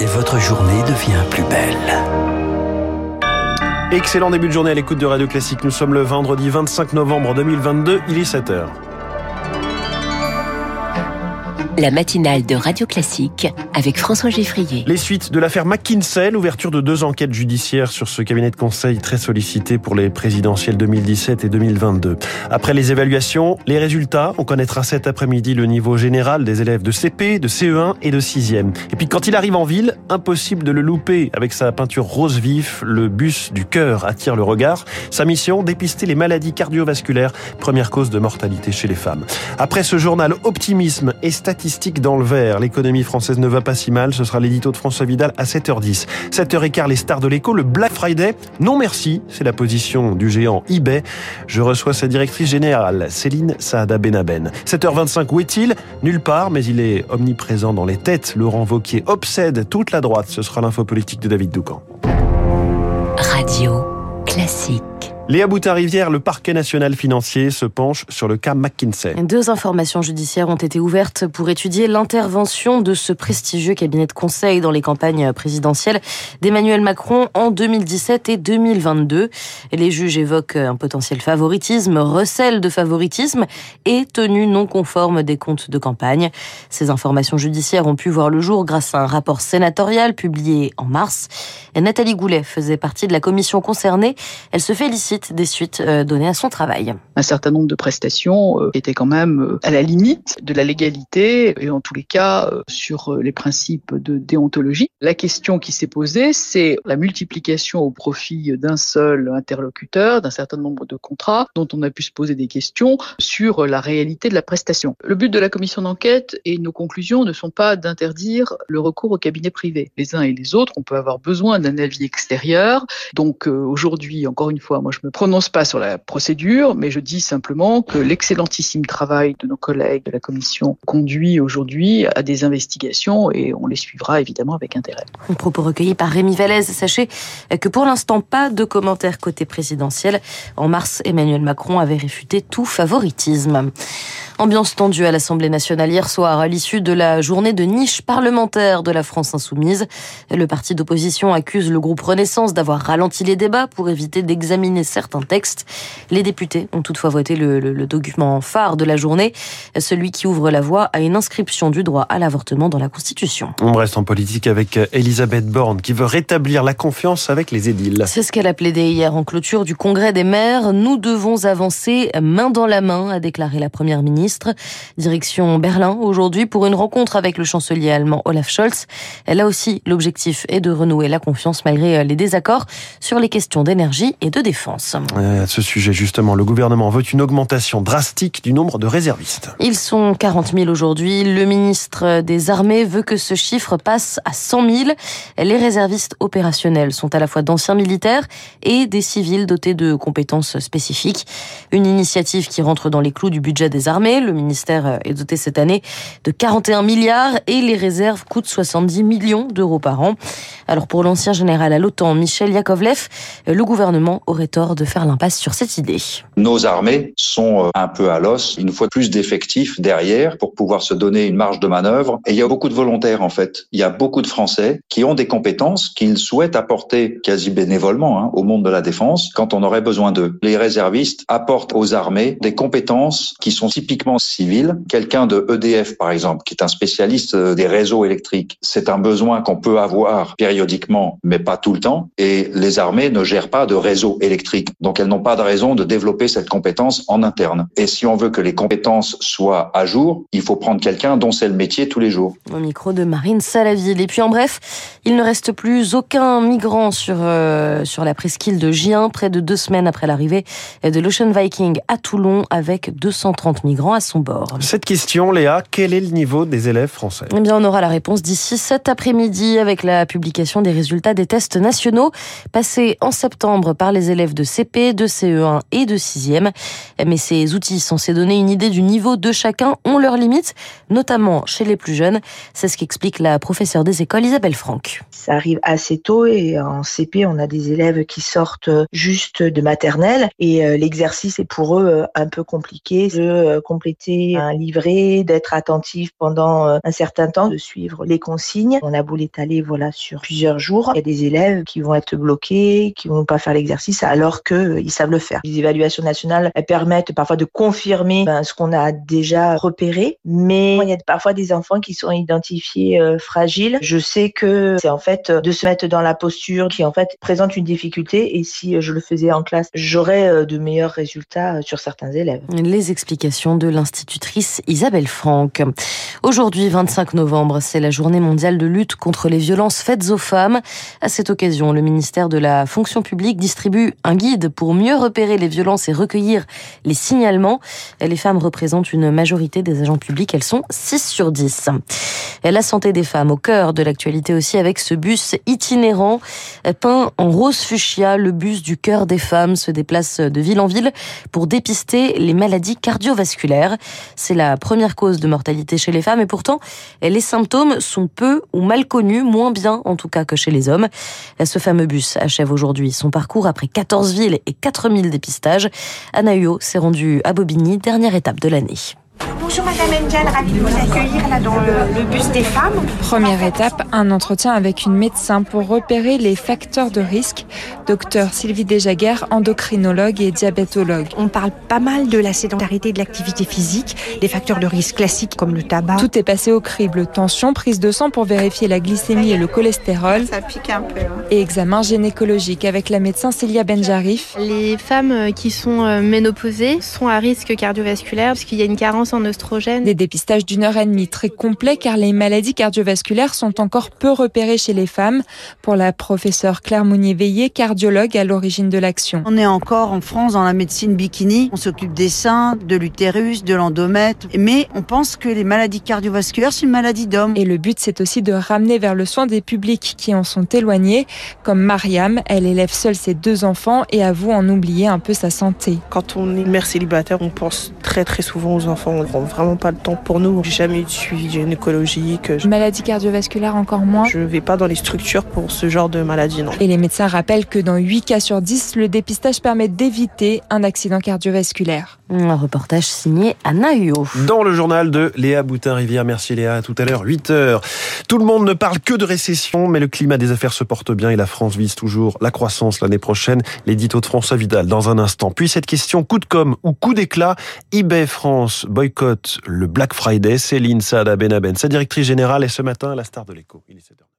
et votre journée devient plus belle. Excellent début de journée à l'écoute de Radio Classique. Nous sommes le vendredi 25 novembre 2022, il est 7h. La matinale de Radio Classique avec François Geffrier. Les suites de l'affaire McKinsey, l'ouverture de deux enquêtes judiciaires sur ce cabinet de conseil très sollicité pour les présidentielles 2017 et 2022. Après les évaluations, les résultats, on connaîtra cet après-midi le niveau général des élèves de CP, de CE1 et de 6e. Et puis quand il arrive en ville, impossible de le louper. Avec sa peinture rose vif, le bus du cœur attire le regard. Sa mission, dépister les maladies cardiovasculaires, première cause de mortalité chez les femmes. Après ce journal optimisme et statistique, dans le vert. L'économie française ne va pas si mal. Ce sera l'édito de François Vidal à 7h10. 7h15, les stars de l'écho. Le Black Friday. Non merci. C'est la position du géant eBay. Je reçois sa directrice générale, Céline Saada Benaben. 7h25, où est-il? Nulle part, mais il est omniprésent dans les têtes. Laurent Vauquier obsède toute la droite. Ce sera l'info politique de David Doucan. Radio classique. Léa Boutard-Rivière, le parquet national financier se penche sur le cas McKinsey. Deux informations judiciaires ont été ouvertes pour étudier l'intervention de ce prestigieux cabinet de conseil dans les campagnes présidentielles d'Emmanuel Macron en 2017 et 2022. Les juges évoquent un potentiel favoritisme, recel de favoritisme et tenue non conforme des comptes de campagne. Ces informations judiciaires ont pu voir le jour grâce à un rapport sénatorial publié en mars. Nathalie Goulet faisait partie de la commission concernée. Elle se félicite des suites euh, données à son travail. Un certain nombre de prestations euh, étaient quand même euh, à la limite de la légalité et en tous les cas sur les principes de déontologie. La question qui s'est posée, c'est la multiplication au profit d'un seul interlocuteur, d'un certain nombre de contrats dont on a pu se poser des questions sur la réalité de la prestation. Le but de la commission d'enquête et nos conclusions ne sont pas d'interdire le recours au cabinet privé. Les uns et les autres, on peut avoir besoin d'un avis extérieur. Donc aujourd'hui, encore une fois, moi je me prononce pas sur la procédure, mais je dis simplement que l'excellentissime travail de nos collègues de la commission conduit aujourd'hui à des investigations et on les suivra évidemment avec intérêt. Un propos recueilli par Rémi Vallès. Sachez que pour l'instant, pas de commentaires côté présidentiel. En mars, Emmanuel Macron avait réfuté tout favoritisme. Ambiance tendue à l'Assemblée nationale hier soir à l'issue de la journée de niche parlementaire de la France insoumise. Le parti d'opposition accuse le groupe Renaissance d'avoir ralenti les débats pour éviter d'examiner certains textes. Les députés ont toutefois voté le, document phare de la journée, celui qui ouvre la voie à une inscription du droit à l'avortement dans la Constitution. On reste en politique avec Elisabeth Borne qui veut rétablir la confiance avec les édiles. C'est ce qu'elle a plaidé hier en clôture du Congrès des maires. Nous devons avancer main dans la main, a déclaré la première ministre. Direction Berlin aujourd'hui pour une rencontre avec le chancelier allemand Olaf Scholz. Là aussi, l'objectif est de renouer la confiance malgré les désaccords sur les questions d'énergie et de défense. À ce sujet, justement, le gouvernement veut une augmentation drastique du nombre de réservistes. Ils sont 40 000 aujourd'hui. Le ministre des Armées veut que ce chiffre passe à 100 000. Les réservistes opérationnels sont à la fois d'anciens militaires et des civils dotés de compétences spécifiques. Une initiative qui rentre dans les clous du budget des armées le ministère est doté cette année de 41 milliards et les réserves coûtent 70 millions d'euros par an. Alors pour l'ancien général à l'OTAN, Michel Yakovlev, le gouvernement aurait tort de faire l'impasse sur cette idée. Nos armées sont euh, un peu à l'os. Il nous faut plus d'effectifs derrière pour pouvoir se donner une marge de manœuvre. Et il y a beaucoup de volontaires en fait. Il y a beaucoup de Français qui ont des compétences qu'ils souhaitent apporter quasi bénévolement hein, au monde de la défense quand on aurait besoin d'eux. Les réservistes apportent aux armées des compétences qui sont typiquement civil. Quelqu'un de EDF, par exemple, qui est un spécialiste euh, des réseaux électriques, c'est un besoin qu'on peut avoir périodiquement, mais pas tout le temps. Et les armées ne gèrent pas de réseau électrique. Donc elles n'ont pas de raison de développer cette compétence en interne. Et si on veut que les compétences soient à jour, il faut prendre quelqu'un dont c'est le métier tous les jours. Au micro de Marine Salaville. Et puis en bref, il ne reste plus aucun migrant sur, euh, sur la presqu'île de Gien, près de deux semaines après l'arrivée de l'Ocean Viking à Toulon, avec 230 migrants à son bord. Cette question, Léa, quel est le niveau des élèves français? Eh bien, on aura la réponse d'ici cet après-midi avec la publication des résultats des tests nationaux passés en septembre par les élèves de CP, de CE1 et de 6e. Mais ces outils censés donner une idée du niveau de chacun ont leurs limites, notamment chez les plus jeunes. C'est ce qu'explique la professeure des écoles Isabelle Franck. Ça arrive assez tôt et en CP, on a des élèves qui sortent juste de maternelle et euh, l'exercice est pour eux euh, un peu compliqué euh, un livret, d'être attentif pendant un certain temps, de suivre les consignes. On a beau l'étaler voilà sur plusieurs jours, il y a des élèves qui vont être bloqués, qui vont pas faire l'exercice alors qu'ils savent le faire. Les évaluations nationales elles permettent parfois de confirmer ben, ce qu'on a déjà repéré, mais il y a parfois des enfants qui sont identifiés fragiles. Je sais que c'est en fait de se mettre dans la posture qui en fait présente une difficulté et si je le faisais en classe, j'aurais de meilleurs résultats sur certains élèves. Les explications de l'institutrice Isabelle Franck. Aujourd'hui, 25 novembre, c'est la journée mondiale de lutte contre les violences faites aux femmes. À cette occasion, le ministère de la fonction publique distribue un guide pour mieux repérer les violences et recueillir les signalements. Les femmes représentent une majorité des agents publics, elles sont 6 sur 10. La santé des femmes au cœur de l'actualité aussi avec ce bus itinérant peint en rose fuchsia. Le bus du cœur des femmes se déplace de ville en ville pour dépister les maladies cardiovasculaires. C'est la première cause de mortalité chez les femmes et pourtant les symptômes sont peu ou mal connus, moins bien en tout cas que chez les hommes. Ce fameux bus achève aujourd'hui son parcours après 14 villes et 4000 dépistages. Anna s'est rendue à Bobigny, dernière étape de l'année. Bonjour Madame Engel, ravie de vous accueillir là dans le, le, bus des femmes. Première étape, un entretien avec une médecin pour repérer les facteurs de risque. Docteur Sylvie Desjaguères, endocrinologue et diabétologue. On parle pas mal de la sédentarité et de l'activité physique, des facteurs de risque classiques comme le tabac. Tout est passé au crible. Tension, prise de sang pour vérifier la glycémie et le cholestérol. Ça pique un peu. Hein. Et examen gynécologique avec la médecin Célia Benjarif. Les femmes qui sont ménopausées sont à risque cardiovasculaire parce qu'il y a une carence en oestrogène. Des dépistages d'une heure et demie très complets car les maladies cardiovasculaires sont encore peu repérées chez les femmes. Pour la professeure Claire Mounier-Veillé, cardiologue à l'origine de l'action. On est encore en France dans la médecine bikini. On s'occupe des seins, de l'utérus, de l'endomètre. Mais on pense que les maladies cardiovasculaires, c'est une maladie d'homme. Et le but, c'est aussi de ramener vers le soin des publics qui en sont éloignés, comme Mariam. Elle élève seule ses deux enfants et avoue en oublier un peu sa santé. Quand on est mère célibataire, on pense très très souvent aux enfants. On prend vraiment pas le temps pour nous. J'ai jamais eu de suivi gynécologique. Maladie cardiovasculaire encore moins. Je vais pas dans les structures pour ce genre de maladie, non. Et les médecins rappellent que dans 8 cas sur 10, le dépistage permet d'éviter un accident cardiovasculaire. Un reportage signé Anna Huot. Dans le journal de Léa Boutin-Rivière. Merci Léa. À tout à l'heure, 8 heures. Tout le monde ne parle que de récession, mais le climat des affaires se porte bien et la France vise toujours la croissance l'année prochaine. L'édito de François Vidal dans un instant. Puis cette question, coup de com' ou coup d'éclat, eBay France boycotte le Black Friday. Céline Saada Benaben, sa directrice générale, est ce matin la star de l'écho. Il est 7 heures.